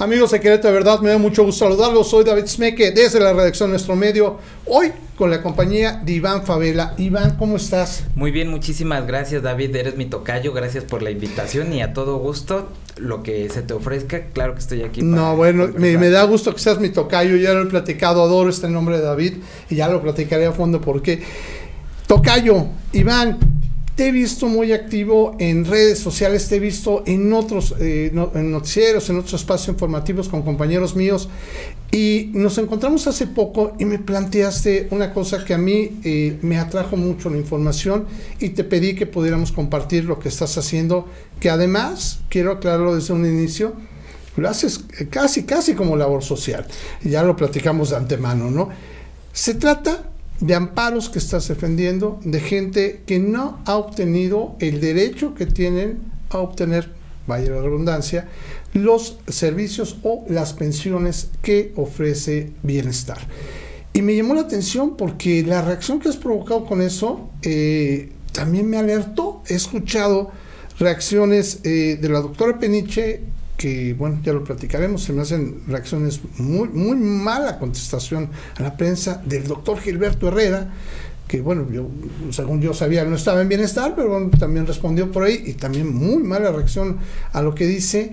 Amigos de Querétaro, de verdad, me da mucho gusto saludarlos. Soy David Smeke desde la redacción de Nuestro Medio. Hoy con la compañía de Iván Favela. Iván, ¿cómo estás? Muy bien, muchísimas gracias, David. Eres mi tocayo. Gracias por la invitación y a todo gusto lo que se te ofrezca. Claro que estoy aquí. no, bueno, me, me, da gusto que seas mi tocayo. Ya lo he platicado, adoro este nombre de David y ya lo platicaré a fondo porque. Tocayo, Iván, te he visto muy activo en redes sociales, te he visto en otros eh, en noticieros, en otros espacios informativos con compañeros míos y nos encontramos hace poco y me planteaste una cosa que a mí eh, me atrajo mucho la información y te pedí que pudiéramos compartir lo que estás haciendo, que además, quiero aclararlo desde un inicio, lo haces casi, casi como labor social. Ya lo platicamos de antemano, ¿no? Se trata de amparos que estás defendiendo, de gente que no ha obtenido el derecho que tienen a obtener, vaya la redundancia, los servicios o las pensiones que ofrece Bienestar. Y me llamó la atención porque la reacción que has provocado con eso eh, también me alertó. He escuchado reacciones eh, de la doctora Peniche que, bueno, ya lo platicaremos, se me hacen reacciones muy, muy mala contestación a la prensa del doctor Gilberto Herrera, que, bueno, yo, según yo sabía, no estaba en bienestar, pero bueno, también respondió por ahí, y también muy mala reacción a lo que dice.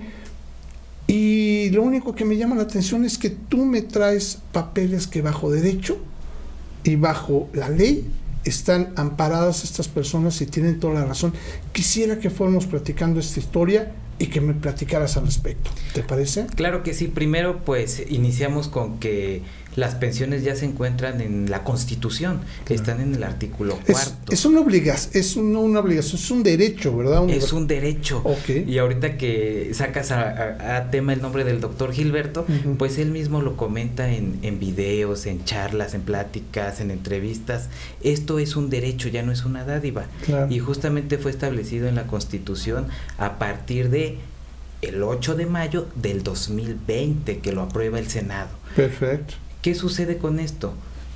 Y lo único que me llama la atención es que tú me traes papeles que bajo derecho y bajo la ley están amparadas estas personas y tienen toda la razón. Quisiera que fuéramos platicando esta historia y que me platicaras al respecto. ¿Te parece? Claro que sí. Primero, pues iniciamos con que las pensiones ya se encuentran en la Constitución, que están en el artículo cuarto. Es, una obligación, es una obligación, es un derecho, ¿verdad? es un derecho. Y ahorita que sacas a, tema el nombre del doctor Gilberto, pues él mismo lo comenta en, en videos, en charlas, en pláticas, en entrevistas. Esto es un derecho, ya no es una dádiva. Y justamente fue establecido en la Constitución a partir de el 8 de mayo del 2020 que lo aprueba el Senado. Perfecto. ¿Qué sucede con esto?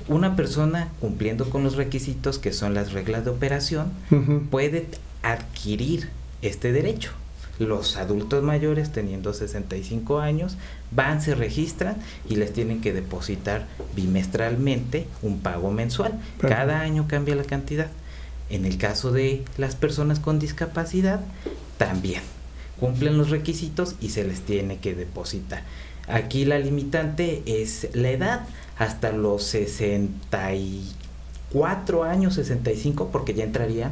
Una persona cumpliendo con los requisitos que son las reglas de operación puede adquirir este derecho. Los adultos mayores teniendo 65 años van, se registran y les tienen que depositar bimestralmente un pago mensual. Cada año cambia la cantidad. En el caso de las personas con discapacidad, también cumplen los requisitos y se les tiene que depositar. Aquí la limitante es la edad, hasta los 64 años, 65, porque ya entraría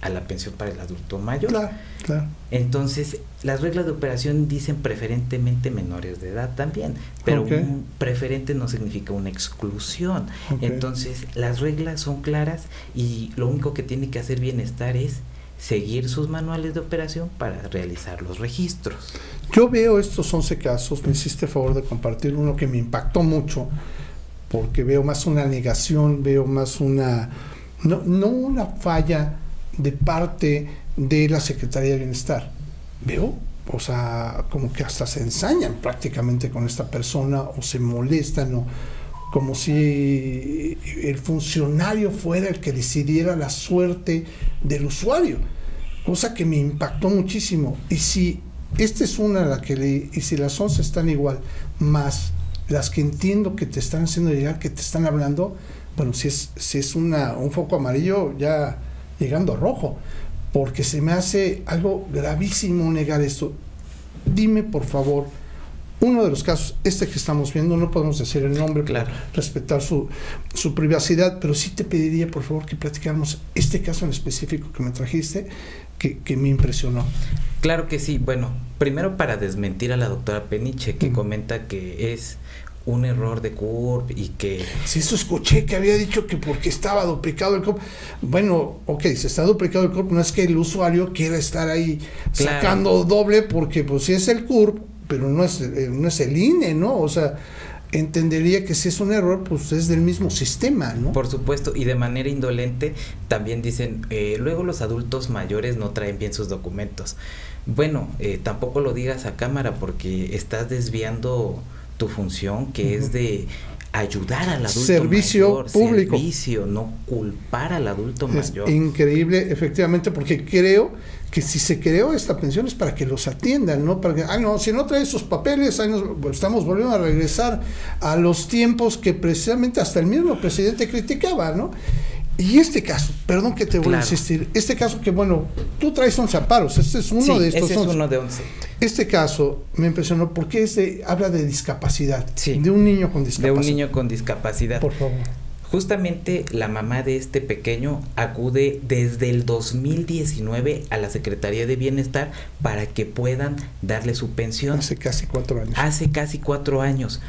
a la pensión para el adulto mayor. Claro, claro. Entonces, las reglas de operación dicen preferentemente menores de edad también, pero un preferente no significa una exclusión. Entonces, las reglas son claras y lo único que tiene que hacer bienestar es seguir sus manuales de operación para realizar los registros. Yo veo estos 11 casos, me hiciste favor de compartir uno que me impactó mucho, porque veo más una negación, veo más una, no, no una falla de parte de la Secretaría de Bienestar, veo, o sea, como que hasta se ensañan prácticamente con esta persona o se molestan o como si el funcionario fuera el que decidiera la suerte del usuario, cosa que me impactó muchísimo. Y si esta es una la que leí, y si las 11 están igual, más las que entiendo que te están haciendo llegar, que te están hablando, bueno, si es, si es una, un foco amarillo ya llegando a rojo, porque se me hace algo gravísimo negar esto. Dime, por favor, uno de los casos, este que estamos viendo, no podemos decir el nombre claro. respetar su, su, privacidad, pero sí te pediría por favor que platicáramos este caso en específico que me trajiste, que, que me impresionó. Claro que sí. Bueno, primero para desmentir a la doctora Peniche, que comenta que es un error de CURP y que... Si eso escuché que había dicho que porque estaba duplicado el CURP. Bueno, ok, se está duplicado el CURP, no es que el usuario quiera estar ahí sacando doble porque pues si es el CURP, pero no es, eh, no es el INE, ¿no? O sea, entendería que si es un error, pues es del mismo sistema, ¿no? Por supuesto, y de manera indolente también dicen, eh, luego los adultos mayores no traen bien sus documentos. Bueno, eh, tampoco lo digas a cámara porque estás desviando tu función, que es de ayudar al adulto servicio mayor, público. servicio, no culpar al adulto Es mayor. increíble, efectivamente, porque creo que si se creó esta pensión es para que los atiendan, ¿no? Para que, ah, no, si no trae esos papeles, ahí nos, pues, estamos volviendo a regresar a los tiempos que precisamente hasta el mismo presidente criticaba, ¿no? Y este caso, perdón que te voy a insistir, este caso que, bueno, tú traes 11 amparos, este es uno Sí, de estos ese es 11. uno de 11. Este caso me impresionó porque es de- habla de discapacidad, Sí. de un niño con De discapacidad. un niño con discapacidad. Por favor. Justamente la mamá de este pequeño acude desde el 2019 a la Secretaría de Bienestar para que puedan darle su pensión. Hace casi cuatro años. Hace casi cuatro años.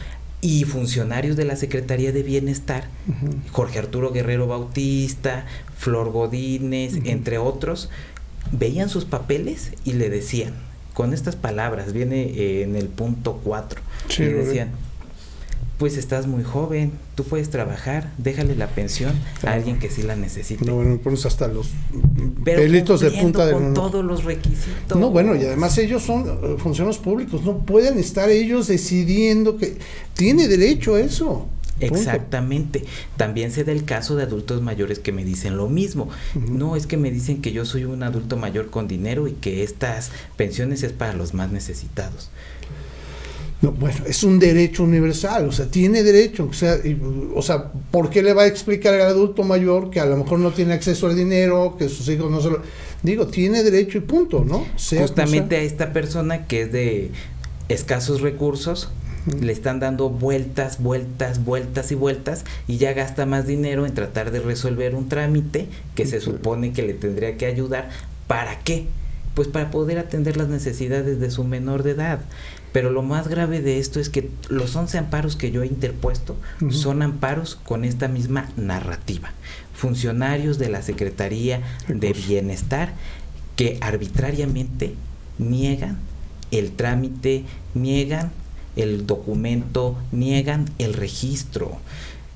Y funcionarios de la Secretaría de Bienestar. Jorge Arturo Guerrero Bautista, Flor Godínez, entre otros, veían sus papeles y le decían, con estas palabras, viene eh, en el punto 4, Sí, le vi. Pues estás muy joven, tú puedes trabajar, déjale la pensión a alguien que sí la necesite. No, bueno, pones hasta los Pero pelitos de punta de con todos los requisitos. No, bueno, y además ellos son eh, funcionarios públicos, no pueden estar ellos decidiendo que tiene derecho a eso. Exactamente. También se da el caso de adultos mayores que me dicen lo mismo. No es que me dicen que yo soy un adulto mayor con dinero y que estas pensiones es para los más necesitados. No, bueno, es un derecho universal, o sea, tiene derecho, o sea, y, o sea, ¿por qué le va a explicar al adulto mayor que a lo mejor no tiene acceso al dinero, que sus hijos no se lo... Digo, tiene derecho y punto, ¿no? Sea Justamente a esta persona que es de escasos recursos, le están dando vueltas, vueltas, vueltas y vueltas y ya gasta más dinero en tratar de resolver un trámite que se supone que le tendría que ayudar. ¿Para qué? Pues para poder atender las necesidades de su menor de edad. Pero lo más grave de esto es que los 11 amparos que yo he interpuesto son amparos con esta misma narrativa. Funcionarios de la Secretaría de. Bienestar que arbitrariamente niegan el trámite, niegan el documento, niegan el registro.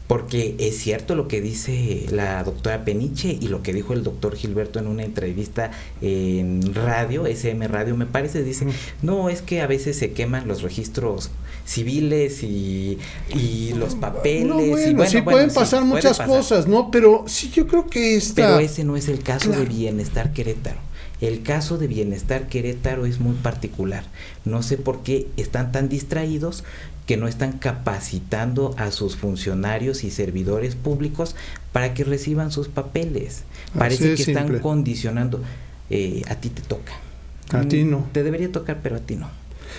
Porque es cierto lo que dice la doctora Peniche y lo que dijo el doctor Gilberto en una entrevista en radio, SM Radio me parece, dice, no, es que a veces se queman los registros civiles y, y los papeles. No, y bueno, bueno, sí bueno, pueden sí, pasar puede muchas pasar. cosas, ¿no? Pero sí, yo creo que esta... Pero ese no es el caso de. Bienestar Querétaro. El caso de Bienestar Querétaro es muy particular. No sé por qué están tan distraídos que no están capacitando a sus funcionarios y servidores públicos para que reciban sus papeles. Parece que están condicionando. Eh, a ti te toca. A ti Mm, no. Te debería tocar, pero a ti no.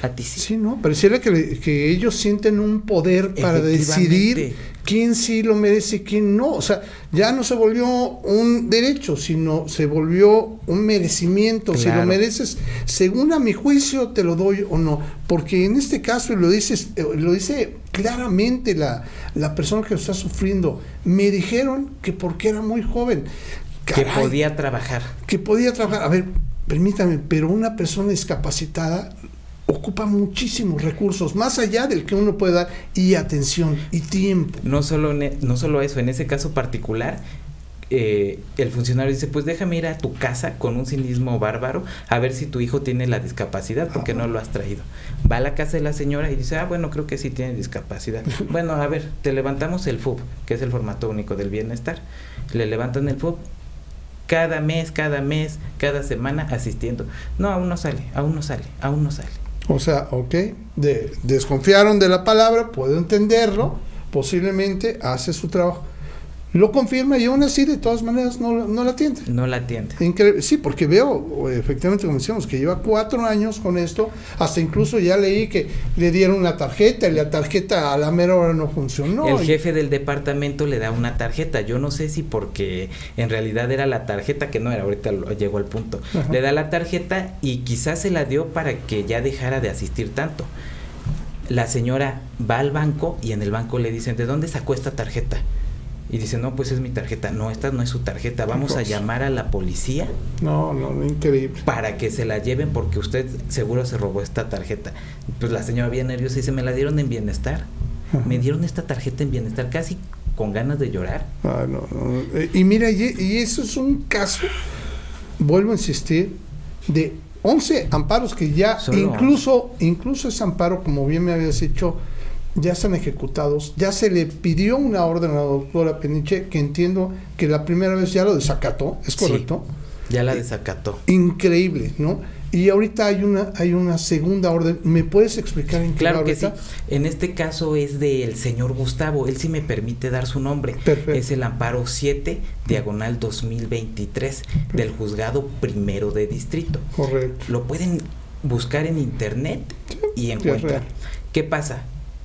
A ti sí. Sí, ¿no? Pareciera que, le- que ellos sienten un poder para decidir quién sí lo merece y quién no. O sea, ya no se volvió un derecho, sino se volvió un merecimiento. Si lo mereces, según a mi juicio, te lo doy o no. Porque en este caso, y lo, dices, eh, lo dice claramente la, la persona que lo está sufriendo, me dijeron que porque era muy joven. Que podía trabajar. que podía trabajar. A ver, permítame, pero una persona discapacitada ocupa muchísimos recursos, más allá del que uno puede dar, y atención, y tiempo. No solo, e- no solo eso, en ese caso particular, eh, el funcionario dice, pues déjame ir a tu casa con un cinismo bárbaro a ver si tu hijo tiene la discapacidad, porque no lo has traído. Va a la casa de la señora y dice, ah, bueno, creo que sí tiene discapacidad. bueno, a ver, te levantamos el FUB, que es el formato único del bienestar. Le levantan el FUB cada mes, cada mes, cada semana asistiendo. No, aún no sale, aún no sale, aún no sale. O sea, ok, de- desconfiaron de la palabra, puedo entenderlo, posiblemente hace su trabajo. Lo confirma y aún así, de todas maneras, no, no la atiende. No la atiende. Sí, porque veo, efectivamente, como decíamos, que lleva cuatro años con esto. Hasta incluso ya leí que le dieron una tarjeta y la tarjeta a la mera hora no funcionó. el Y- jefe del departamento le da una tarjeta. Yo no sé si porque en realidad era la tarjeta que no era, ahorita lo- llegó al punto. Ajá. Le da la tarjeta y quizás se la dio para que ya dejara de asistir tanto. La señora va al banco y en el banco le dicen, ¿de dónde sacó esta tarjeta? Y dice, no, pues es mi tarjeta. No, esta no es su tarjeta. Vamos a llamar a la policía No, no, increíble. para que se la lleven porque usted seguro se robó esta tarjeta. Pues la señora bien nerviosa dice, me la dieron en bienestar. Ajá. Me dieron esta tarjeta en bienestar casi con ganas de llorar. Ah, no, no. Eh, Y mira, y, y eso es un caso, vuelvo a insistir, de 11 amparos que ya Solo incluso incluso ese amparo, como bien me habías dicho, ya están ejecutados, ya se le pidió una orden a la doctora Peniche, que entiendo que la primera vez ya lo desacató, ¿es correcto? ya la desacató. Increíble, ¿no? Y ahorita hay una hay una segunda orden. ¿Me puedes explicar en qué Claro que sí. En este caso es del señor Gustavo. Él sí me permite dar su nombre. Perfecto. Es el amparo 7, diagonal 2023, del juzgado primero de distrito. Correcto. Lo pueden buscar en internet y encuentran. ¿Qué pasa?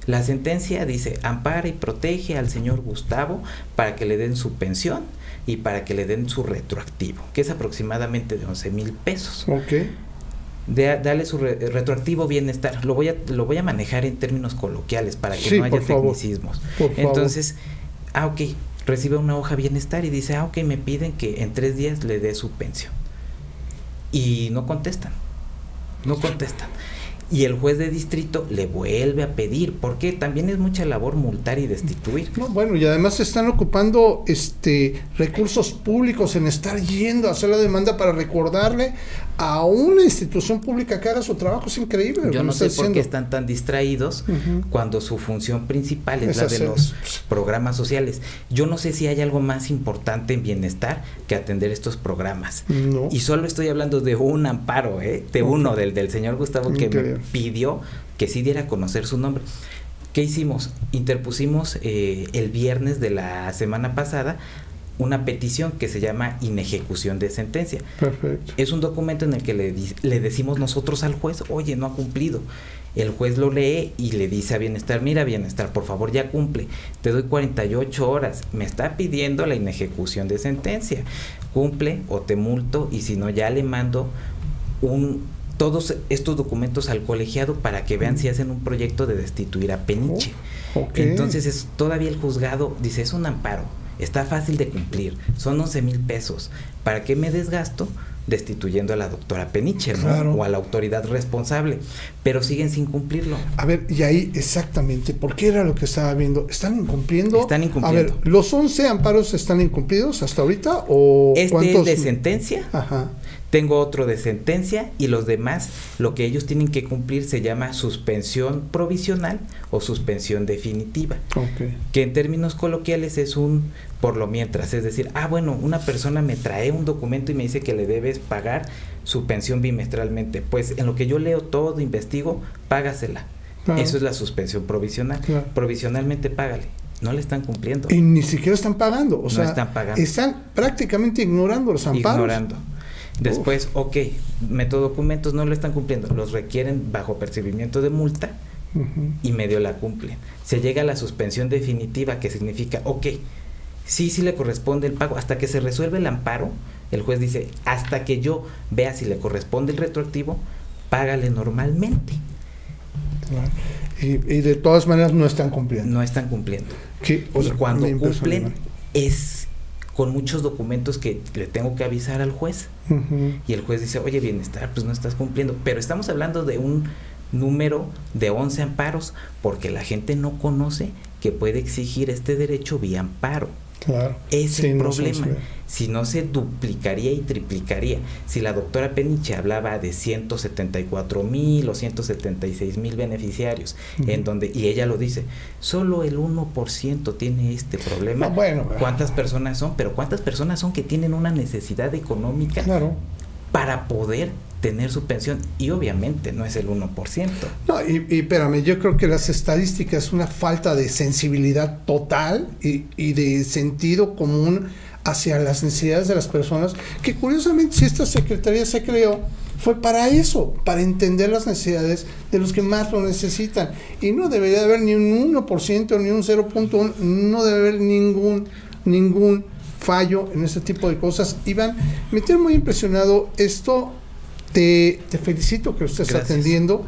La sentencia dice, ampara y protege al señor Gustavo para que le den su pensión y para que le den su retroactivo, que es aproximadamente de 11 mil pesos. Ok. De, dale su re- retroactivo bienestar. Lo voy, a, lo voy a manejar en términos coloquiales para que Sí, no haya tecnicismos. Favor. Entonces, ah, ok, recibe una hoja bienestar y dice, ah, ok, me piden que en tres días le dé su pensión. Y no contestan, no contestan. Y el juez de distrito le vuelve a pedir, porque también es mucha labor multar y destituir. No, bueno, y además se están ocupando este recursos públicos en estar yendo a hacer la demanda para recordarle a una institución pública que haga su trabajo. Es increíble. Yo no sé por qué están tan distraídos cuando su función principal es, Es la de los programas sociales. Yo no sé si hay algo más importante en bienestar que atender estos programas. No. Y solo estoy hablando de un amparo, ¿eh? de uno, del, del señor Gustavo, que me. Pidió que sí diera a conocer su nombre. ¿Qué hicimos? Interpusimos eh, el viernes de la semana pasada una petición que se llama inejecución de sentencia. Perfecto. Es un documento en el que le, decimos nosotros al juez, oye, no ha cumplido. El juez lo lee y le dice a Bienestar, mira Bienestar, por favor ya cumple, te doy 48 horas, me está pidiendo la inejecución de sentencia, cumple o te multo y si no ya le mando un todos estos documentos al colegiado para que vean si hacen un proyecto de destituir a Peniche. Ok. Entonces es todavía el juzgado dice es un amparo, está fácil de cumplir, son 11 mil pesos. ¿Para qué me desgasto destituyendo a la doctora Peniche ¿no? Claro. o a la autoridad responsable? Pero siguen sin cumplirlo. A ver, y ahí exactamente, ¿por qué era lo que estaba viendo? ¿Están incumpliendo? Están incumpliendo. A ver, ¿los 11 amparos están incumplidos hasta ahorita o Este cuántos? es de sentencia, Ajá. Tengo otro de sentencia y los demás, lo que ellos tienen que cumplir se llama suspensión provisional o suspensión definitiva. Ok. que en términos coloquiales es un por lo mientras, es decir, ah, bueno, una persona me trae un documento y me dice que le debes pagar su pensión bimestralmente. Pues en lo que yo leo todo, investigo, págasela. Claro. Eso es la suspensión provisional. Claro. Provisionalmente págale. No le están cumpliendo. Y ni siquiera están pagando. O No sea, están pagando. están prácticamente ignorando los amparos. ignorando. Después, ok, meto documentos, no lo están cumpliendo. Los requieren bajo percibimiento de multa y medio la cumplen. Se llega a la suspensión definitiva, que significa, ok, sí, sí le corresponde el pago. Hasta que se resuelve el amparo, el juez dice, hasta que yo vea si le corresponde el retroactivo, págale normalmente. Y, y de todas maneras no están cumpliendo. No están cumpliendo. O y cuando cumplen, es con muchos documentos que le tengo que avisar al juez. Y el juez dice, oye, bienestar, pues no estás cumpliendo. Pero estamos hablando de un número de 11 amparos, porque la gente no conoce que puede exigir este derecho vía amparo. Claro. Es Sí, el no problema. Si no se duplicaría y triplicaría. Si la doctora Peniche hablaba de 174 mil o 176 mil beneficiarios, en donde, y ella lo dice, solo el 1% tiene este problema. Bueno, ¿Cuántas personas son? Pero ¿cuántas personas son que tienen una necesidad económica Claro. para poder tener su pensión? Y obviamente no es el 1%. No, y, y espérame, yo creo que las estadísticas es una falta de sensibilidad total y, y de sentido común hacia las necesidades de las personas, que curiosamente si esta secretaría se creó fue para eso, para entender las necesidades de los que más lo necesitan. Y no debería haber ni un 1% ni un 0.1, no debe haber ningún, ningún fallo en este tipo de cosas. Iván, me tiene muy impresionado esto. Te, te felicito que lo estés Gracias. atendiendo.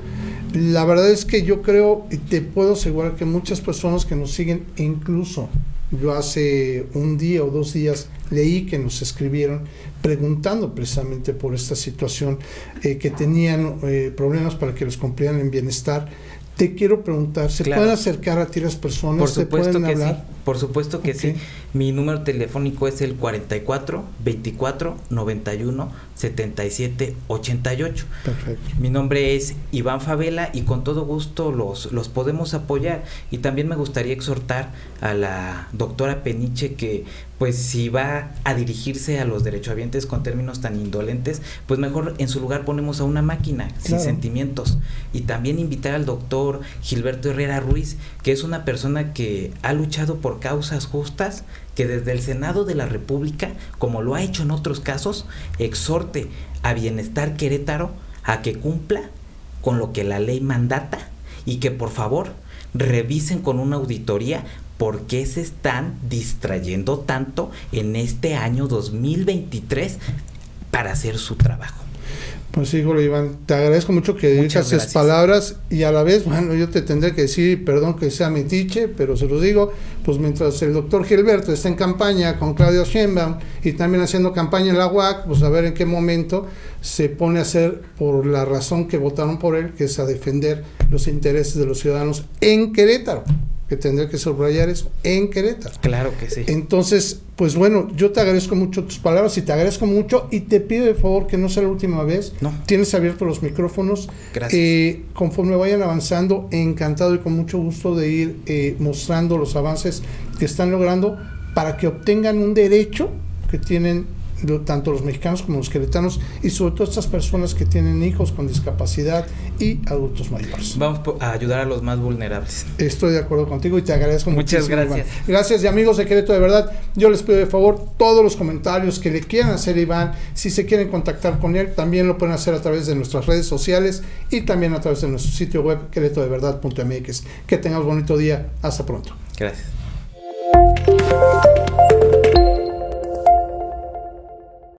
La verdad es que yo creo y te puedo asegurar que muchas personas que nos siguen, e incluso yo hace un día o dos días leí que nos escribieron preguntando precisamente por esta situación, eh, que tenían eh, problemas para que los cumplieran en bienestar. Te quiero preguntar, ¿se Claro. pueden acercar a ti las personas? Por ¿Te supuesto pueden que hablar? sí. Por supuesto que sí. Mi número telefónico es el 44 24 91 7788. Perfecto. Mi nombre es Iván Favela y con todo gusto los, los podemos apoyar. Y también me gustaría exhortar a la doctora Peniche que pues si va a dirigirse a los derechohabientes con términos tan indolentes, pues mejor en su lugar ponemos a una máquina sin sentimientos. Y también invitar al doctor Gilberto Herrera Ruiz, que es una persona que ha luchado por causas justas, que desde el Senado de la República, como lo ha hecho en otros casos, exhorte a Bienestar Querétaro a que cumpla con lo que la ley mandata y que por favor revisen con una auditoría por qué se están distrayendo tanto en este año 2023 para hacer su trabajo. Pues sí, Iván, te agradezco mucho que digas esas palabras y a la vez, bueno, yo te tendré que decir, perdón que sea mi tiche, pero se lo digo, pues mientras el doctor Gilberto está en campaña con Claudio Sheinbaum y también haciendo campaña en la UAC, pues a ver en qué momento se pone a hacer por la razón que votaron por él, que es a defender los intereses de los ciudadanos en Querétaro que tendría que subrayar eso en Querétaro. Claro que sí. Entonces, pues bueno, yo te agradezco mucho tus palabras y te agradezco mucho y te pido de favor que no sea la última vez. No. Tienes abiertos los micrófonos. Gracias. Eh, conforme vayan avanzando, encantado y con mucho gusto de ir eh, mostrando los avances que están logrando para que obtengan un derecho que tienen tanto los mexicanos como los queretanos y sobre todo estas personas que tienen hijos con discapacidad y adultos mayores. Vamos a ayudar a los más vulnerables. Estoy de acuerdo contigo y te agradezco Muchas gracias. Gracias y amigos de Querétaro, de verdad, yo les pido de favor todos los comentarios que le quieran hacer a Iván, si se quieren contactar con él, también lo pueden hacer a través de nuestras redes sociales y también a través de nuestro sitio web queretodeverdad.mx. Que tengas bonito día. Hasta pronto. Gracias.